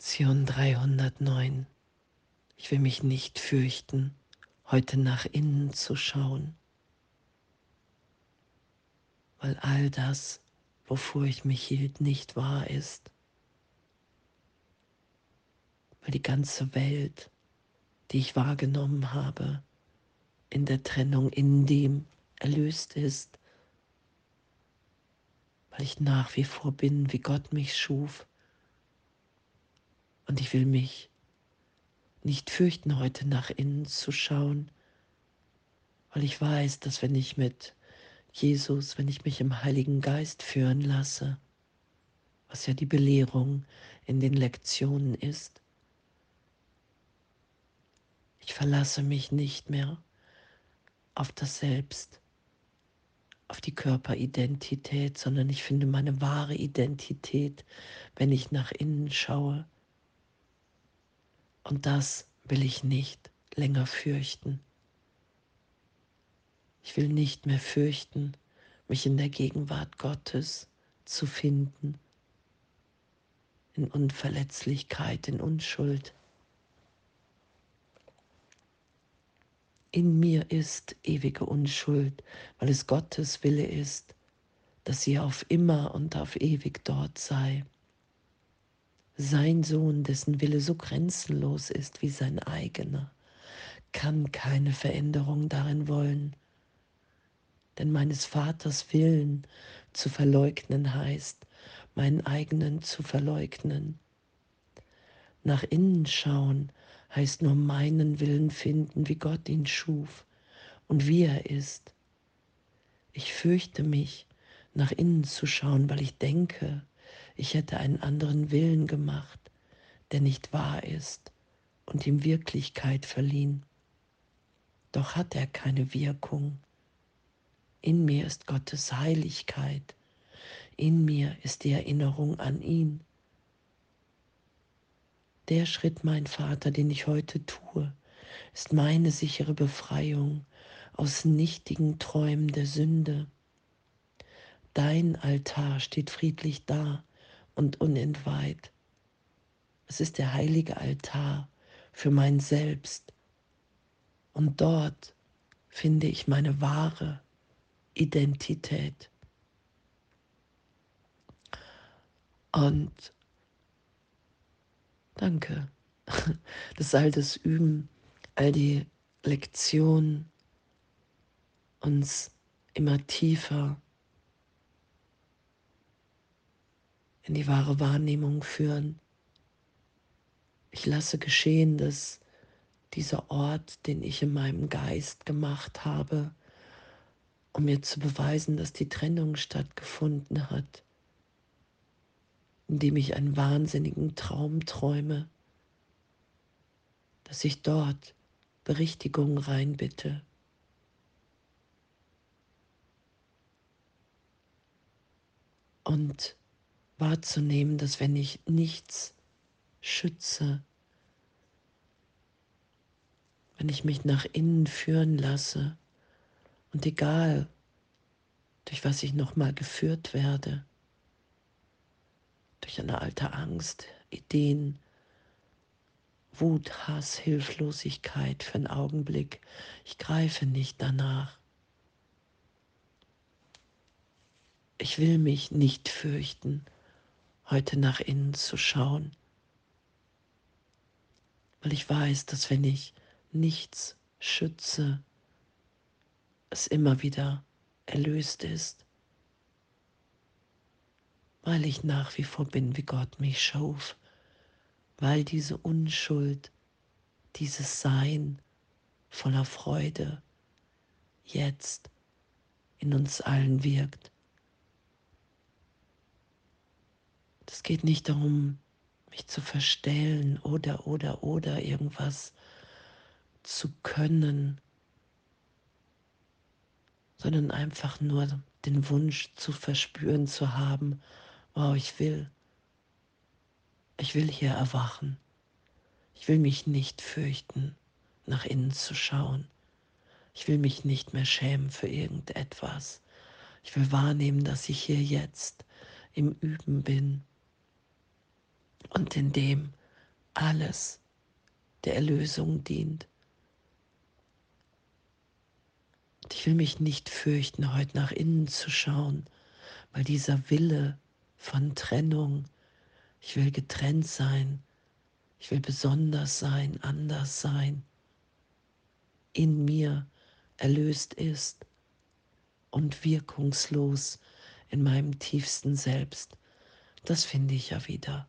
Lektion 309. Ich will mich nicht fürchten, heute nach innen zu schauen, weil all das, wovor ich mich hielt, nicht wahr ist, weil die ganze Welt, die ich wahrgenommen habe, in der Trennung in dem erlöst ist, weil ich nach wie vor bin, wie Gott mich schuf und ich will mich nicht fürchten, heute nach innen zu schauen, weil ich weiß, dass wenn ich mit Jesus, wenn ich mich im Heiligen Geist führen lasse, was ja die Belehrung in den Lektionen ist, ich verlasse mich nicht mehr auf das Selbst, auf die Körperidentität, sondern ich finde meine wahre Identität, wenn ich nach innen schaue und das will ich nicht länger fürchten. Ich will nicht mehr fürchten, mich in der Gegenwart Gottes zu finden, in Unverletzlichkeit, in Unschuld. In mir ist ewige Unschuld, weil es Gottes Wille ist, dass sie auf immer und auf ewig dort sei sein Sohn, dessen Wille so grenzenlos ist wie sein eigener, kann keine Veränderung darin wollen. Denn meines Vaters Willen zu verleugnen heißt, meinen eigenen zu verleugnen. Nach innen schauen heißt nur meinen Willen finden, wie Gott ihn schuf und wie er ist. Ich fürchte mich, nach innen zu schauen, weil ich denke, ich hätte einen anderen Willen gemacht, der nicht wahr ist und ihm Wirklichkeit verliehen. Doch hat er keine Wirkung. In mir ist Gottes Heiligkeit, in mir ist die Erinnerung an ihn. Der Schritt, mein Vater, den ich heute tue, ist meine sichere Befreiung aus nichtigen Träumen der Sünde. Dein Altar steht friedlich da, und unentweiht. Es ist der heilige Altar für mein Selbst. Und dort finde ich meine wahre Identität. Und danke. Das ist all das Üben, all die Lektionen uns immer tiefer in die wahre Wahrnehmung führen. Ich lasse geschehen, dass dieser Ort, den ich in meinem Geist gemacht habe, um mir zu beweisen, dass die Trennung stattgefunden hat, indem ich einen wahnsinnigen Traum träume, dass ich dort Berichtigung reinbitte. Und wahrzunehmen, dass wenn ich nichts schütze, wenn ich mich nach innen führen lasse und egal, durch was ich nochmal geführt werde, durch eine alte Angst, Ideen, Wut, Hass, Hilflosigkeit für einen Augenblick, ich greife nicht danach. Ich will mich nicht fürchten heute nach innen zu schauen, weil ich weiß, dass wenn ich nichts schütze, es immer wieder erlöst ist, weil ich nach wie vor bin, wie Gott mich schuf, weil diese Unschuld, dieses Sein voller Freude jetzt in uns allen wirkt. Es geht nicht darum, mich zu verstellen oder, oder, oder irgendwas zu können, sondern einfach nur den Wunsch zu verspüren zu haben, wow, ich will, ich will hier erwachen. Ich will mich nicht fürchten, nach innen zu schauen. Ich will mich nicht mehr schämen für irgendetwas. Ich will wahrnehmen, dass ich hier jetzt im Üben bin und in dem, alles der Erlösung dient. Ich will mich nicht fürchten, heute nach innen zu schauen, weil dieser Wille von Trennung, ich will getrennt sein, ich will besonders sein, anders sein, in mir erlöst ist und wirkungslos in meinem tiefsten Selbst. Das finde ich ja wieder.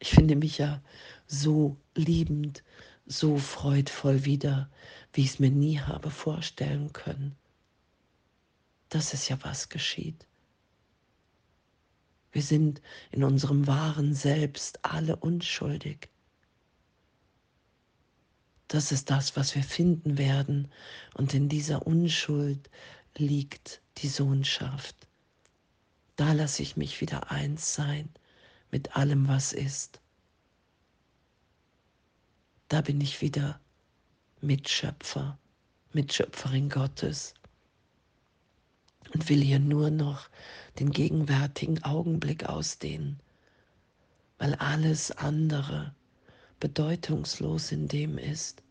Ich finde mich ja so liebend, so freudvoll wieder, wie ich es mir nie habe vorstellen können. Das ist ja was geschieht. Wir sind in unserem wahren Selbst alle unschuldig. Das ist das, was wir finden werden. Und in dieser Unschuld liegt die Sohnschaft. Da lasse ich mich wieder eins sein mit allem, was ist. Da bin ich wieder Mitschöpfer, Mitschöpferin Gottes und will hier nur noch den gegenwärtigen Augenblick ausdehnen, weil alles andere bedeutungslos in dem ist.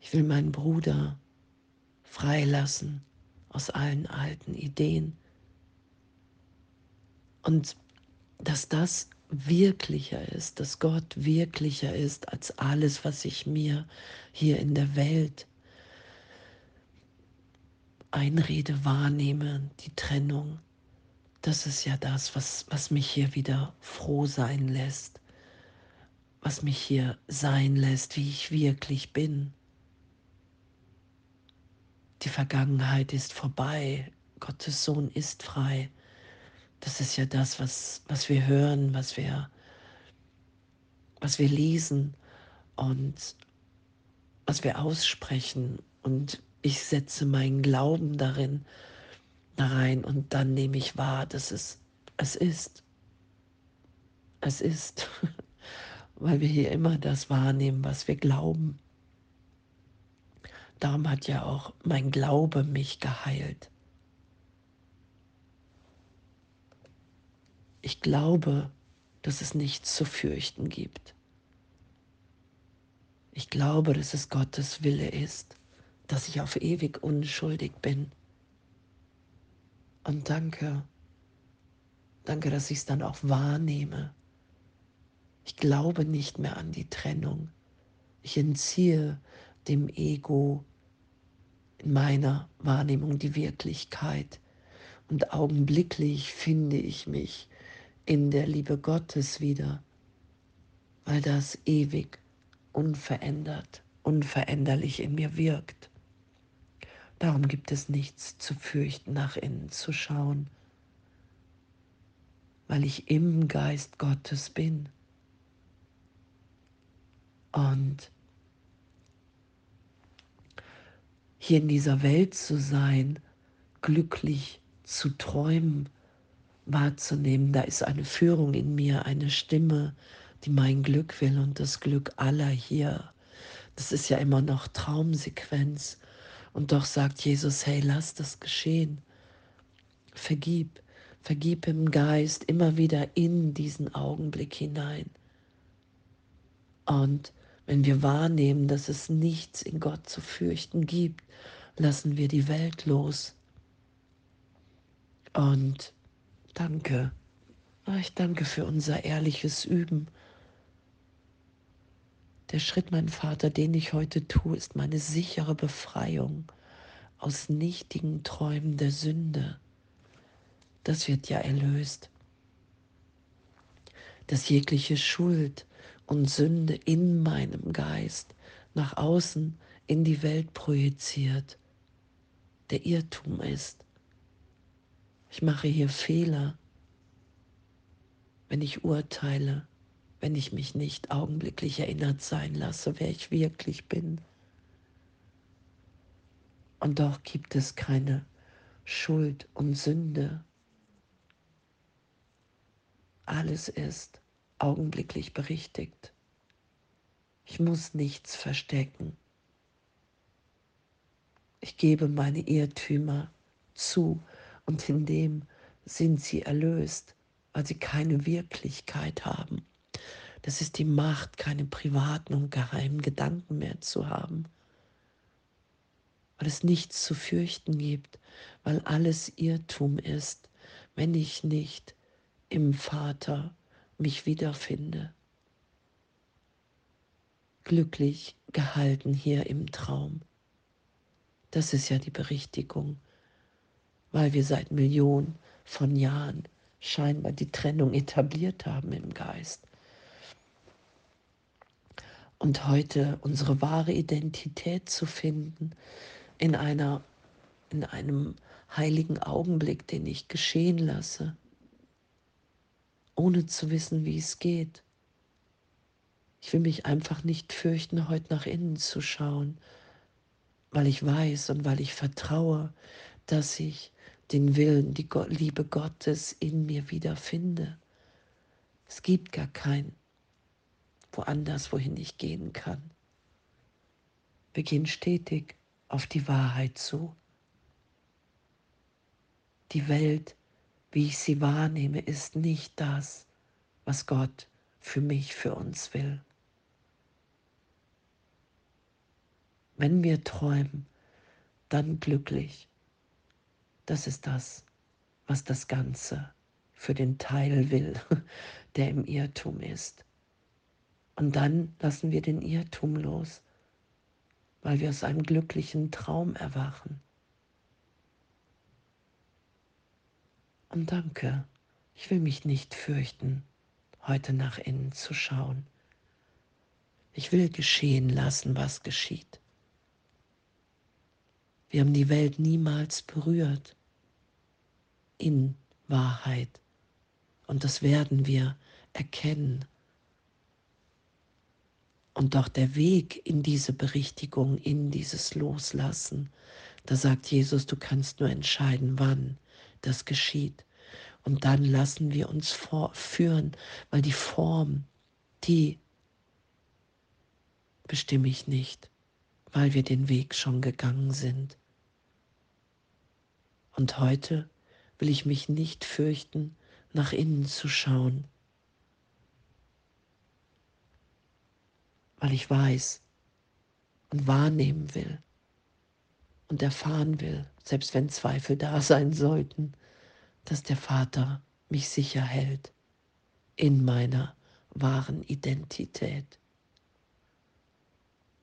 Ich will meinen Bruder freilassen aus allen alten Ideen und dass das wirklicher ist, dass Gott wirklicher ist als alles, was ich mir hier in der Welt einrede, wahrnehme, die Trennung. Das ist ja das, was, was mich hier wieder froh sein lässt, was mich hier sein lässt, wie ich wirklich bin. Die Vergangenheit ist vorbei, Gottes Sohn ist frei. Das ist ja das, was, was wir hören, was wir, was wir lesen und was wir aussprechen. Und ich setze meinen Glauben darin da rein und dann nehme ich wahr, dass es, es ist. Es ist, weil wir hier immer das wahrnehmen, was wir glauben. Darum hat ja auch mein Glaube mich geheilt. Ich glaube, dass es nichts zu fürchten gibt. Ich glaube, dass es Gottes Wille ist, dass ich auf ewig unschuldig bin. Und danke, danke, dass ich es dann auch wahrnehme. Ich glaube nicht mehr an die Trennung. Ich entziehe dem Ego in meiner Wahrnehmung die Wirklichkeit. Und augenblicklich finde ich mich in der Liebe Gottes wieder, weil das ewig, unverändert, unveränderlich in mir wirkt. Darum gibt es nichts zu fürchten, nach innen zu schauen, weil ich im Geist Gottes bin. Und hier in dieser Welt zu sein, glücklich zu träumen, wahrzunehmen, da ist eine Führung in mir, eine Stimme, die mein Glück will und das Glück aller hier. Das ist ja immer noch Traumsequenz. Und doch sagt Jesus, hey, lass das geschehen. Vergib, vergib im Geist immer wieder in diesen Augenblick hinein. Und wenn wir wahrnehmen, dass es nichts in Gott zu fürchten gibt, lassen wir die Welt los. Und Danke. Ah, ich danke für unser ehrliches Üben. Der Schritt, mein Vater, den ich heute tue, ist meine sichere Befreiung aus nichtigen Träumen der Sünde. Das wird ja erlöst. Dass jegliche Schuld und Sünde in meinem Geist nach außen in die Welt projiziert, der Irrtum ist. Ich mache hier Fehler, wenn ich urteile, wenn ich mich nicht augenblicklich erinnert sein lasse, wer ich wirklich bin. Und doch gibt es keine Schuld und Sünde. Alles ist augenblicklich berichtigt. Ich muss nichts verstecken. Ich gebe meine Irrtümer zu und in dem sind sie erlöst, weil sie keine Wirklichkeit haben. Das ist die Macht, keine privaten und geheimen Gedanken mehr zu haben, weil es nichts zu fürchten gibt, weil alles Irrtum ist, wenn ich nicht im Vater mich wiederfinde. Glücklich gehalten hier im Traum. Das ist ja die Berichtigung, weil wir seit Millionen von Jahren scheinbar die Trennung etabliert haben im Geist. Und heute unsere wahre Identität zu finden in einer in einem heiligen Augenblick, den ich geschehen lasse, ohne zu wissen, wie es geht. Ich will mich einfach nicht fürchten, heute nach innen zu schauen, weil ich weiß und weil ich vertraue, dass ich den Willen, die Liebe Gottes in mir wiederfinde. Es gibt gar kein woanders, wohin ich gehen kann. Wir gehen stetig auf die Wahrheit zu. Die Welt, wie ich sie wahrnehme, ist nicht das, was Gott für mich, für uns will. Wenn wir träumen, dann glücklich. Das ist das, was das Ganze für den Teil will, der im Irrtum ist. Und dann lassen wir den Irrtum los, weil wir aus einem glücklichen Traum erwachen. Und danke, ich will mich nicht fürchten, heute nach innen zu schauen. Ich will geschehen lassen, was geschieht. Wir haben die Welt niemals berührt in Wahrheit. Und das werden wir erkennen. Und doch der Weg in diese Berichtigung, in dieses Loslassen, da sagt Jesus, du kannst nur entscheiden, wann das geschieht. Und dann lassen wir uns vorführen, weil die Form, die bestimme ich nicht, weil wir den Weg schon gegangen sind. Und heute will ich mich nicht fürchten, nach innen zu schauen, weil ich weiß und wahrnehmen will und erfahren will, selbst wenn Zweifel da sein sollten, dass der Vater mich sicher hält in meiner wahren Identität.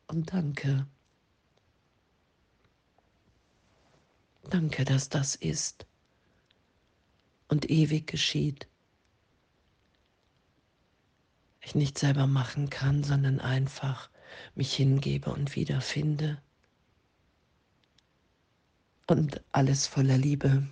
Und danke. Danke, dass das ist und ewig geschieht. Ich nicht selber machen kann, sondern einfach mich hingebe und wiederfinde. Und alles voller Liebe.